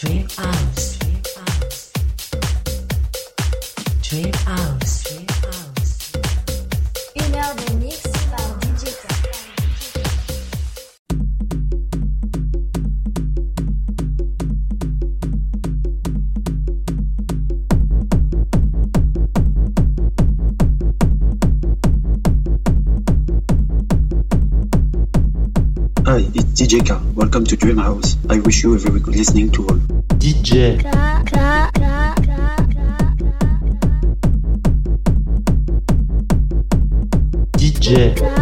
Trip House. Trip House. Une heure de mix par DJ Hi, it's DJ K. Welcome to Dream House. I wish you a very good listening to all. DJ, DJ,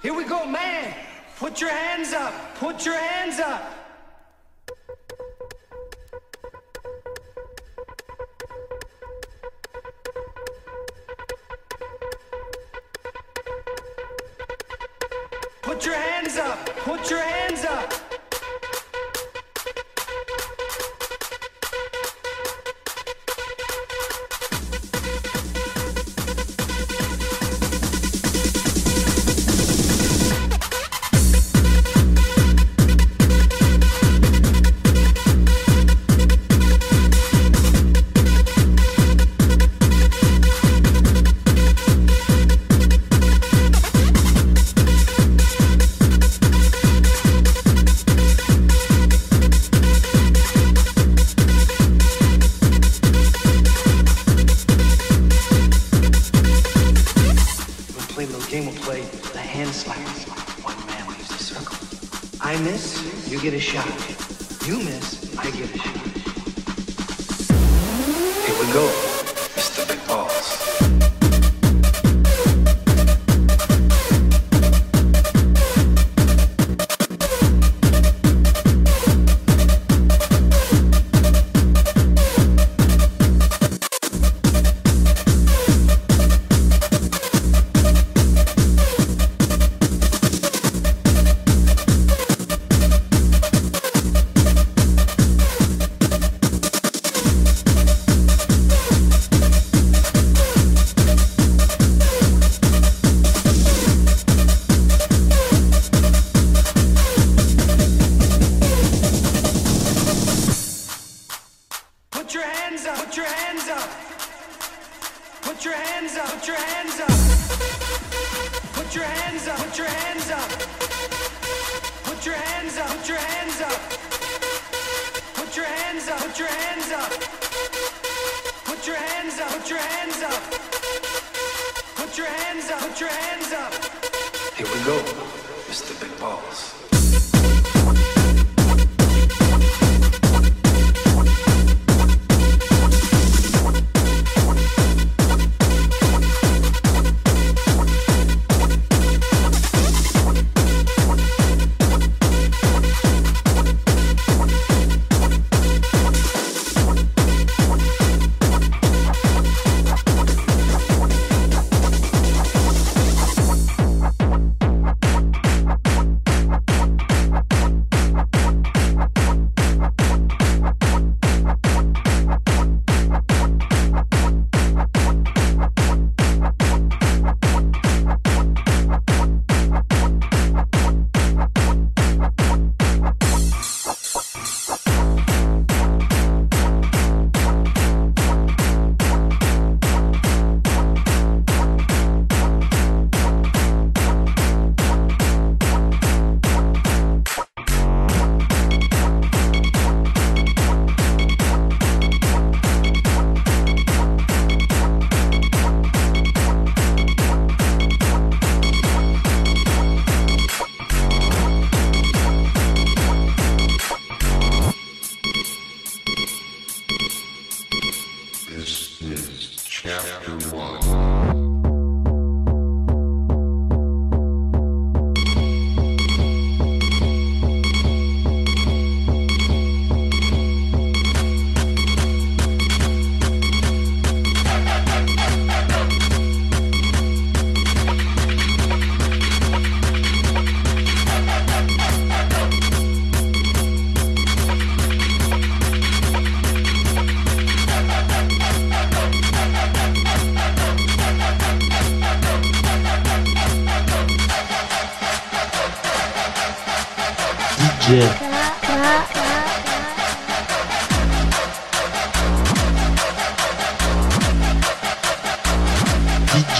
Here we go, man. Put your hands up. Put your hands up. Put your hands up. Put your hands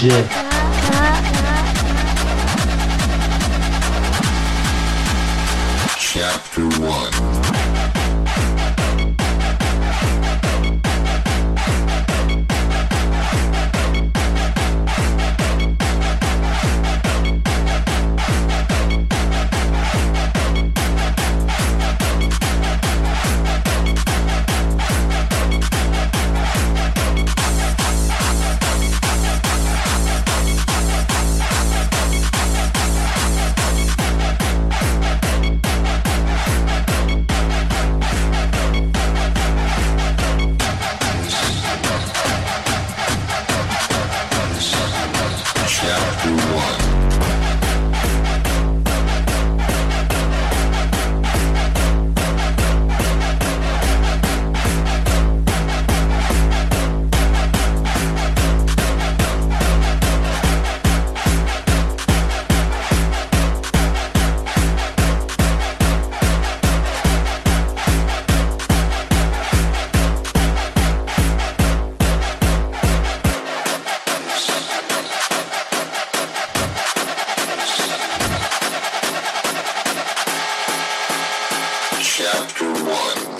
Yeah. Chapter 1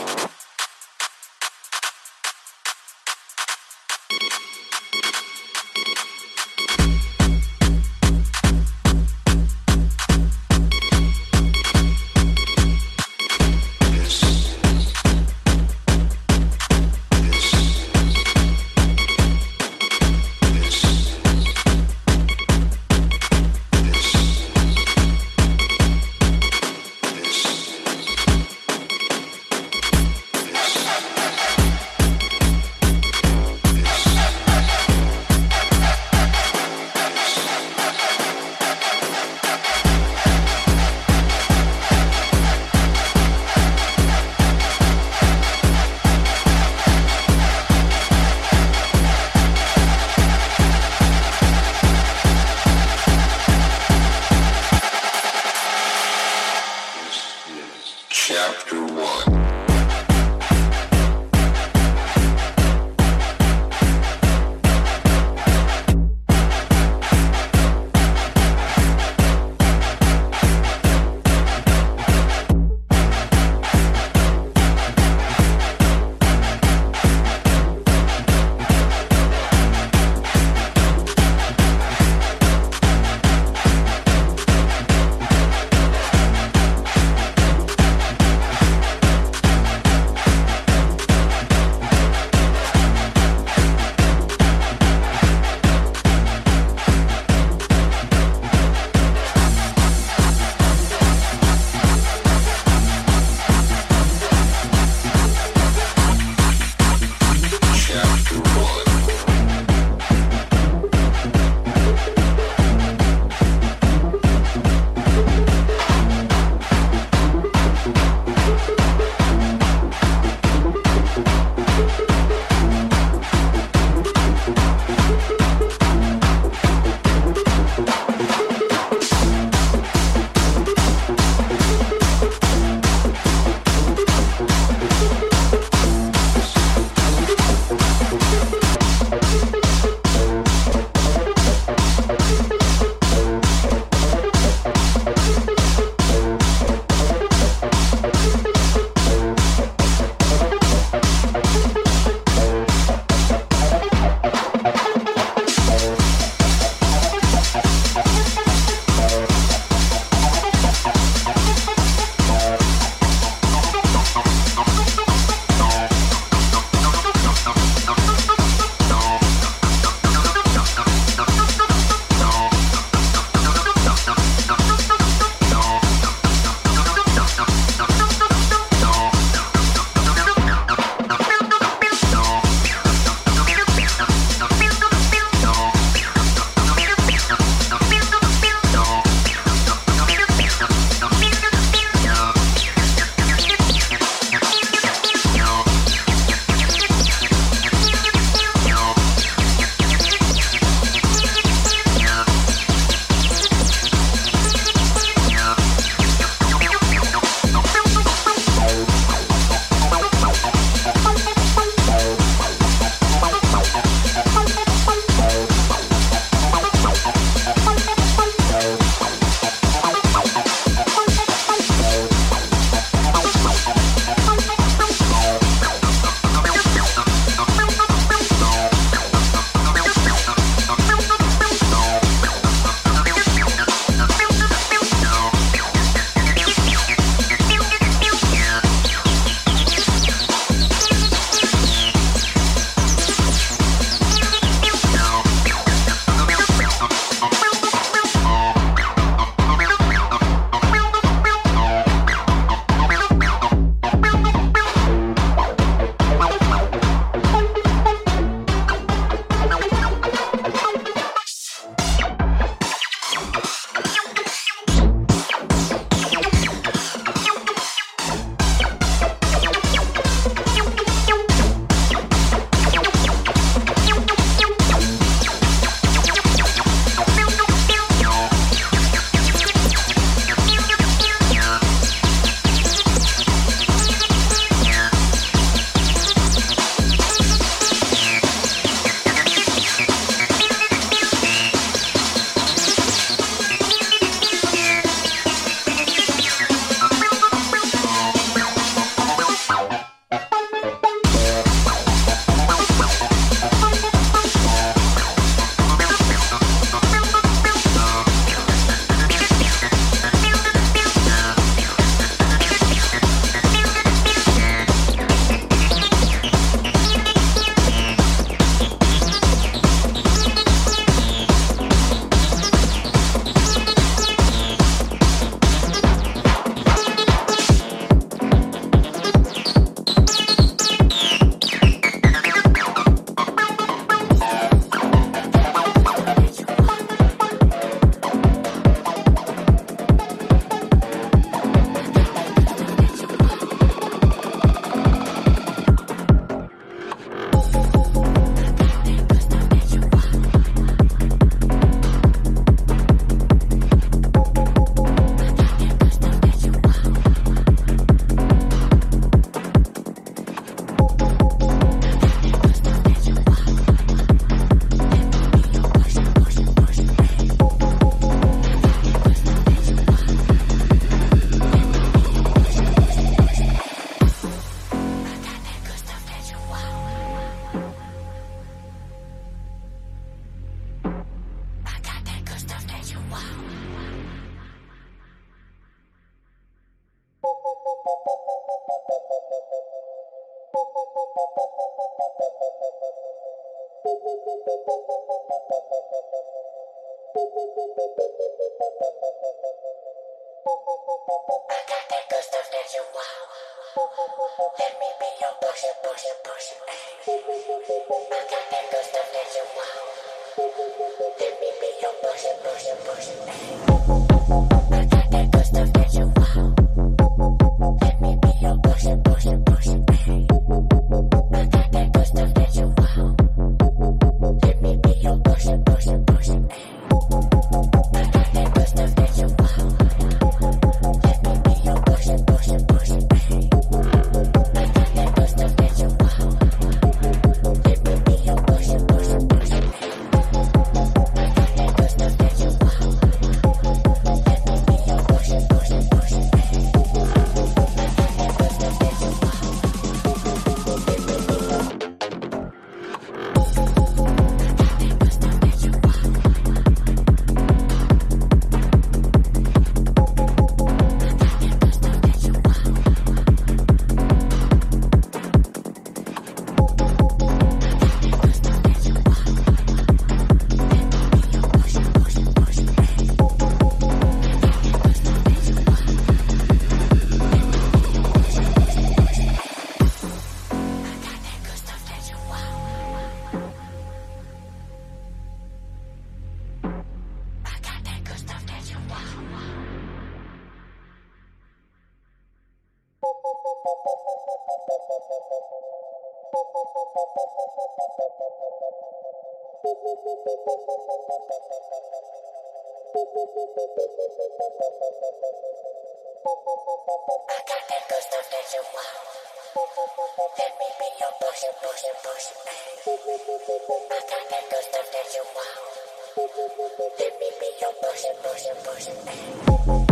DJ,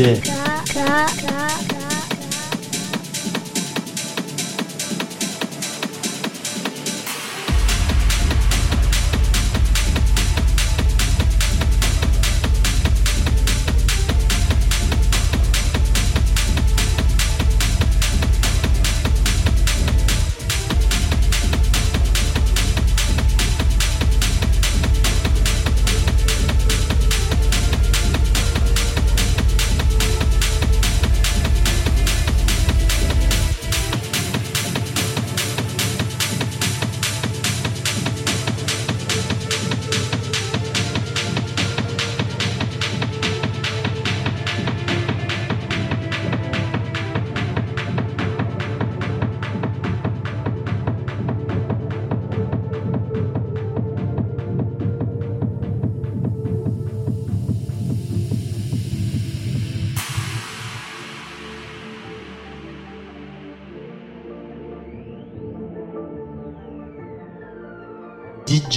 DJ,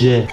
Jé.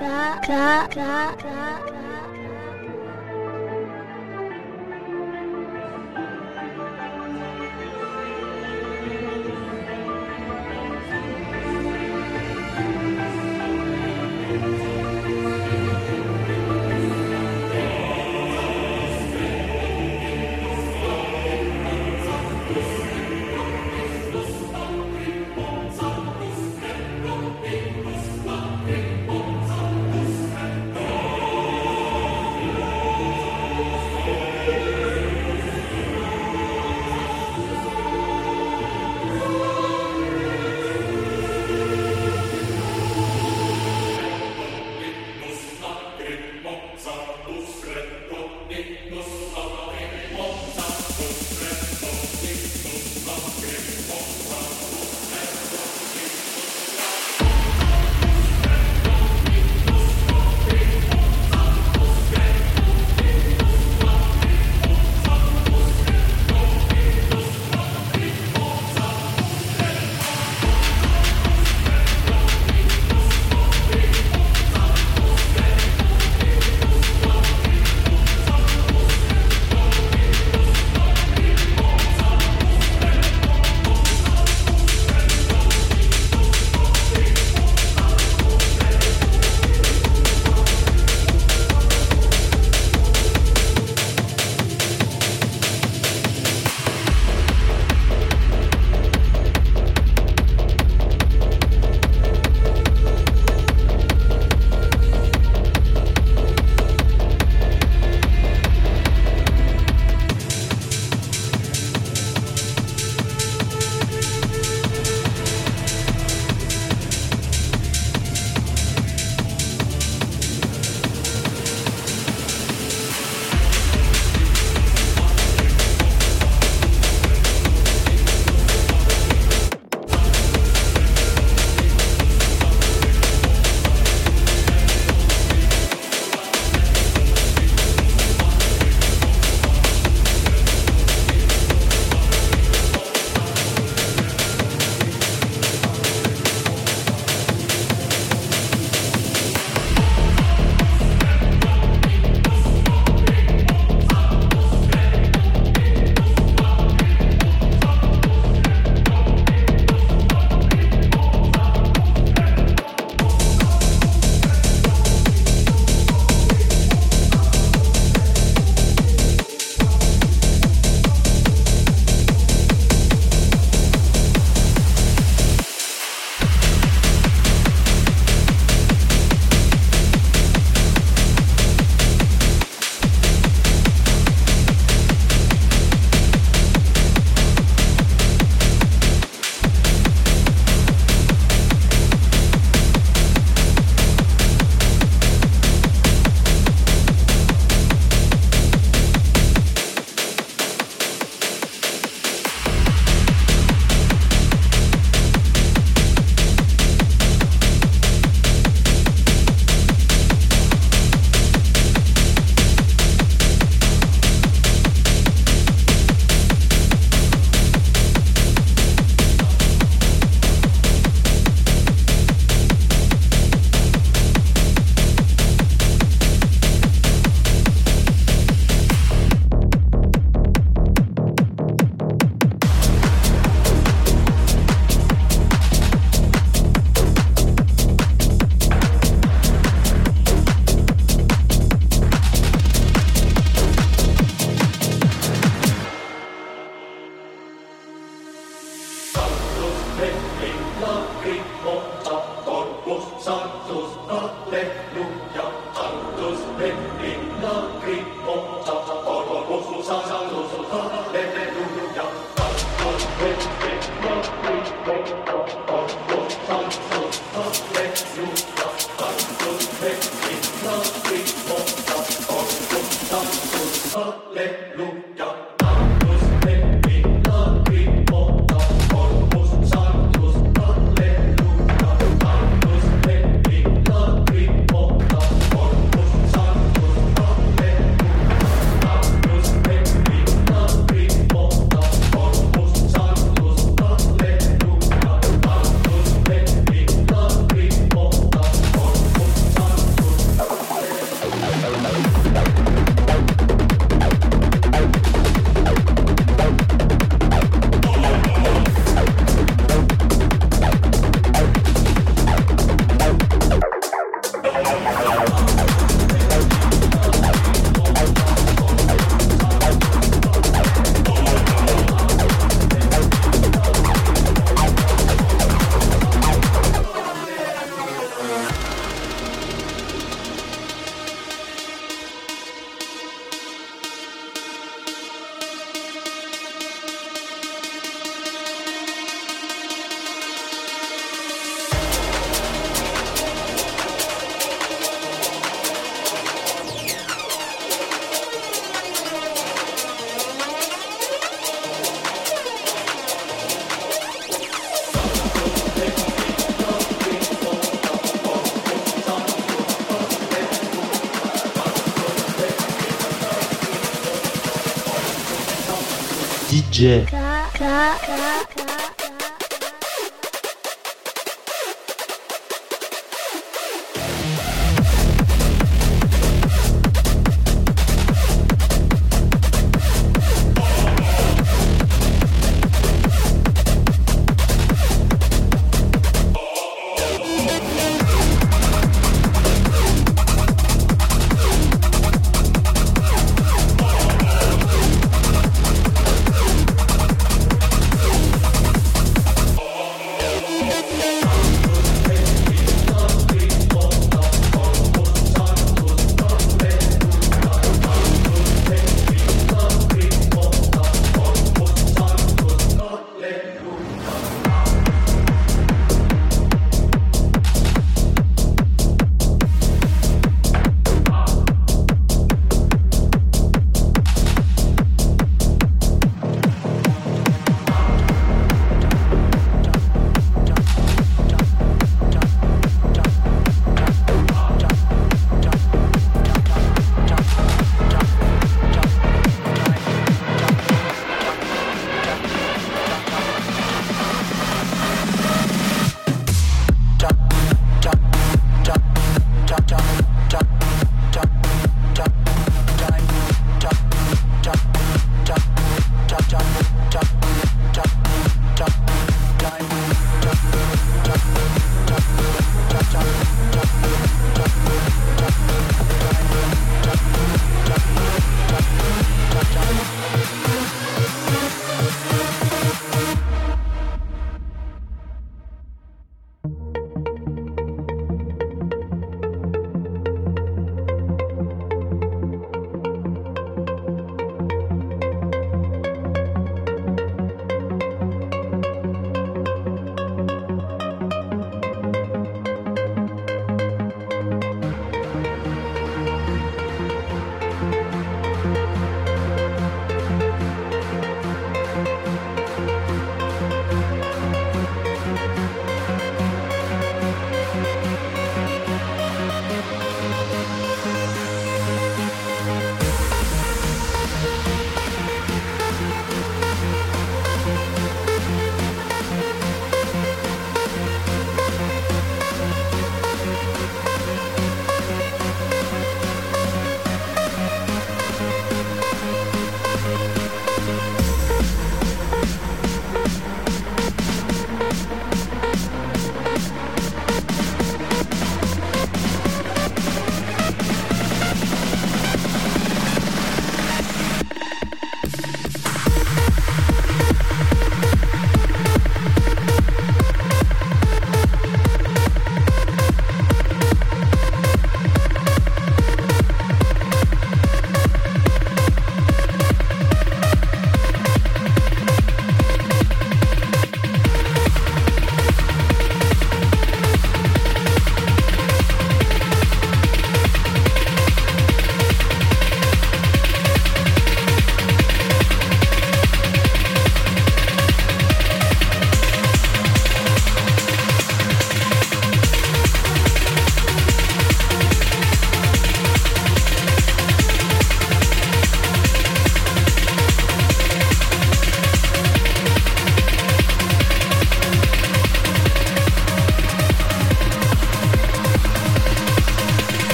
DJ,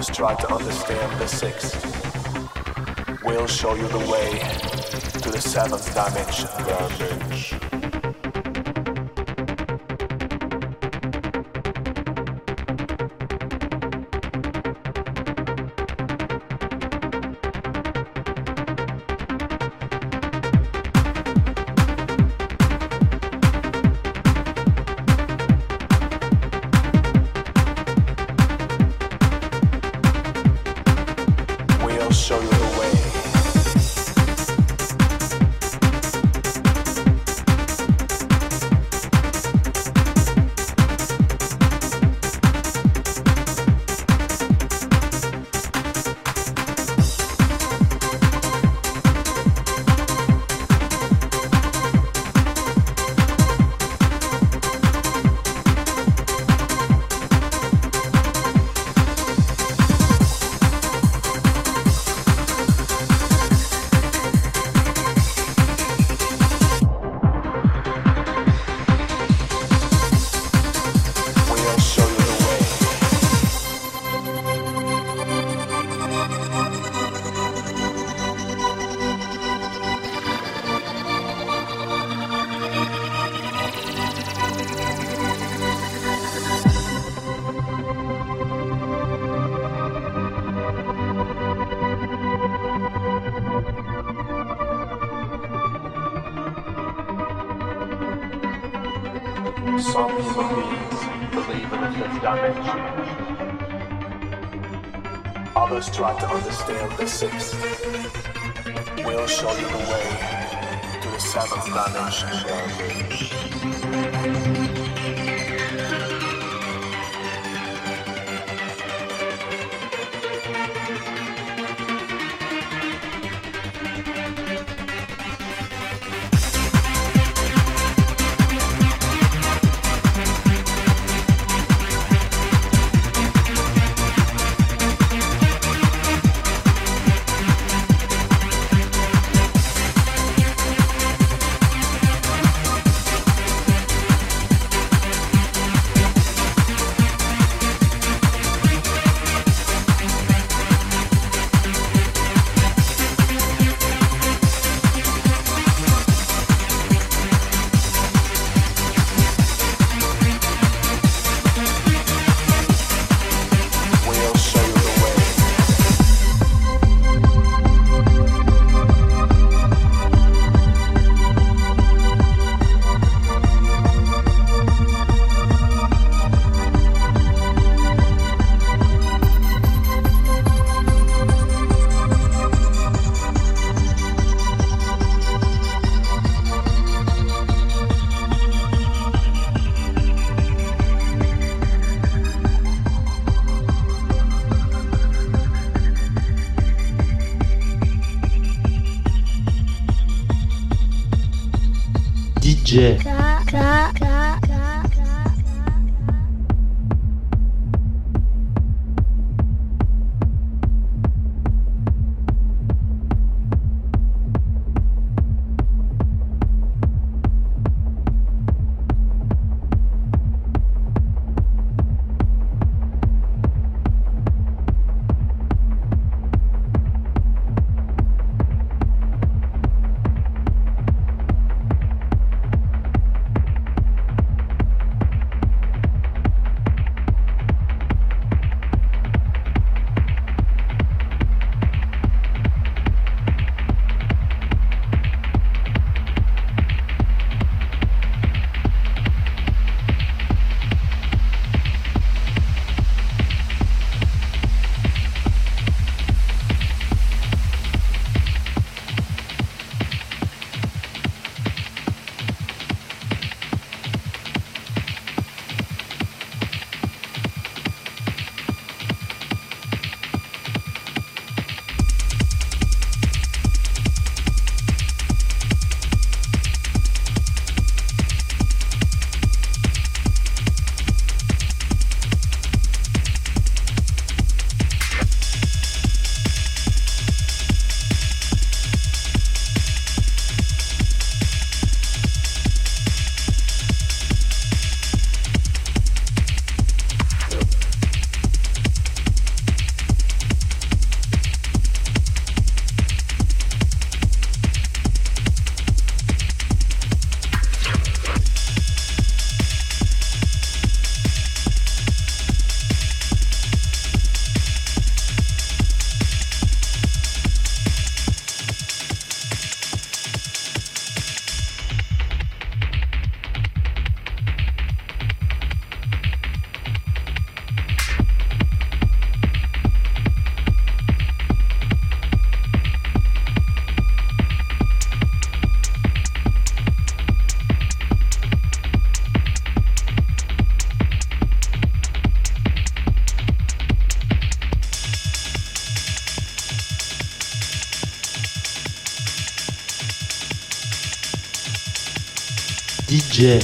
Others try to understand the sixth. We'll show you the way to the seventh dimension. dimension. Try to understand the sixth. We'll show you the way to the seventh dimension. DJ,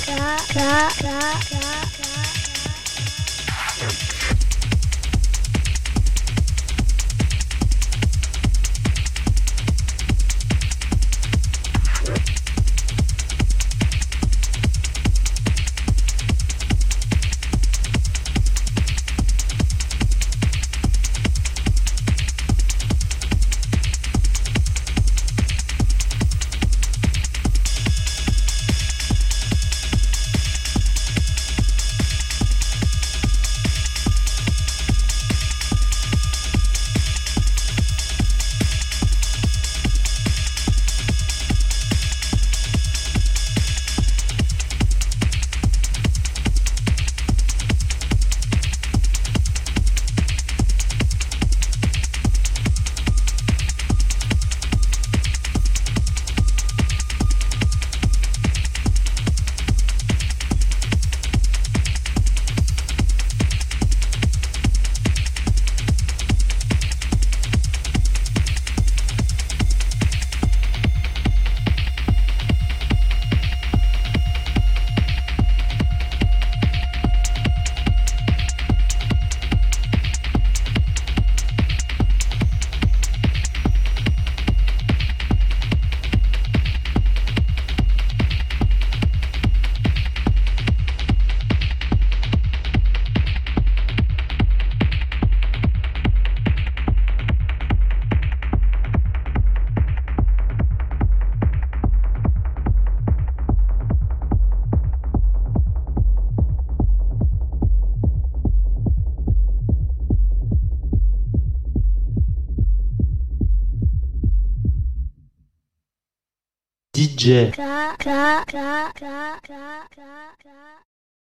DJ.